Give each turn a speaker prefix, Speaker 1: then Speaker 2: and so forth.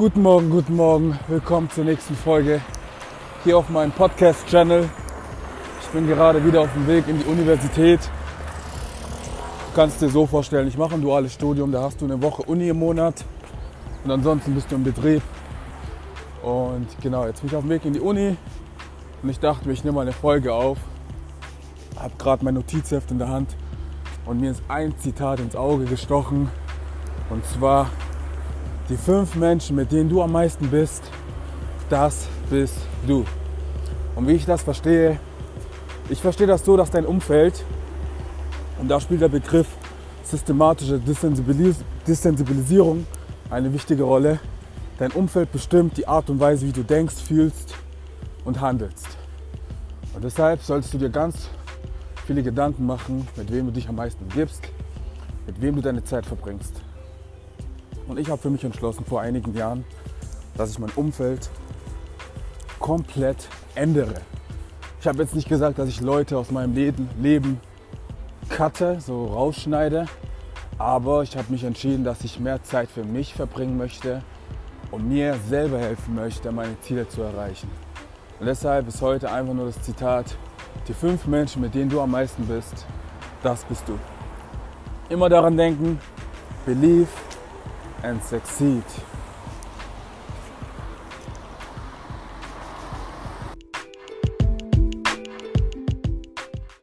Speaker 1: Guten Morgen, guten Morgen. Willkommen zur nächsten Folge hier auf meinem Podcast-Channel. Ich bin gerade wieder auf dem Weg in die Universität. Du kannst dir so vorstellen, ich mache ein duales Studium, da hast du eine Woche Uni im Monat und ansonsten bist du im Betrieb. Und genau, jetzt bin ich auf dem Weg in die Uni und ich dachte mir, ich nehme mal eine Folge auf. Habe gerade mein Notizheft in der Hand und mir ist ein Zitat ins Auge gestochen. Und zwar, die fünf Menschen, mit denen du am meisten bist, das bist du. Und wie ich das verstehe, ich verstehe das so, dass dein Umfeld, und da spielt der Begriff systematische Desensibilis Desensibilisierung eine wichtige Rolle. Dein Umfeld bestimmt die Art und Weise, wie du denkst, fühlst und handelst. Und deshalb solltest du dir ganz viele Gedanken machen, mit wem du dich am meisten gibst, mit wem du deine Zeit verbringst. Und ich habe für mich entschlossen vor einigen Jahren, dass ich mein Umfeld komplett ändere. Ich habe jetzt nicht gesagt, dass ich Leute aus meinem Leben, Leben cutte, so rausschneide, aber ich habe mich entschieden, dass ich mehr Zeit für mich verbringen möchte und mir selber helfen möchte, meine Ziele zu erreichen. Und deshalb ist heute einfach nur das Zitat, die fünf Menschen, mit denen du am meisten bist, das bist du. Immer daran denken, believe and succeed.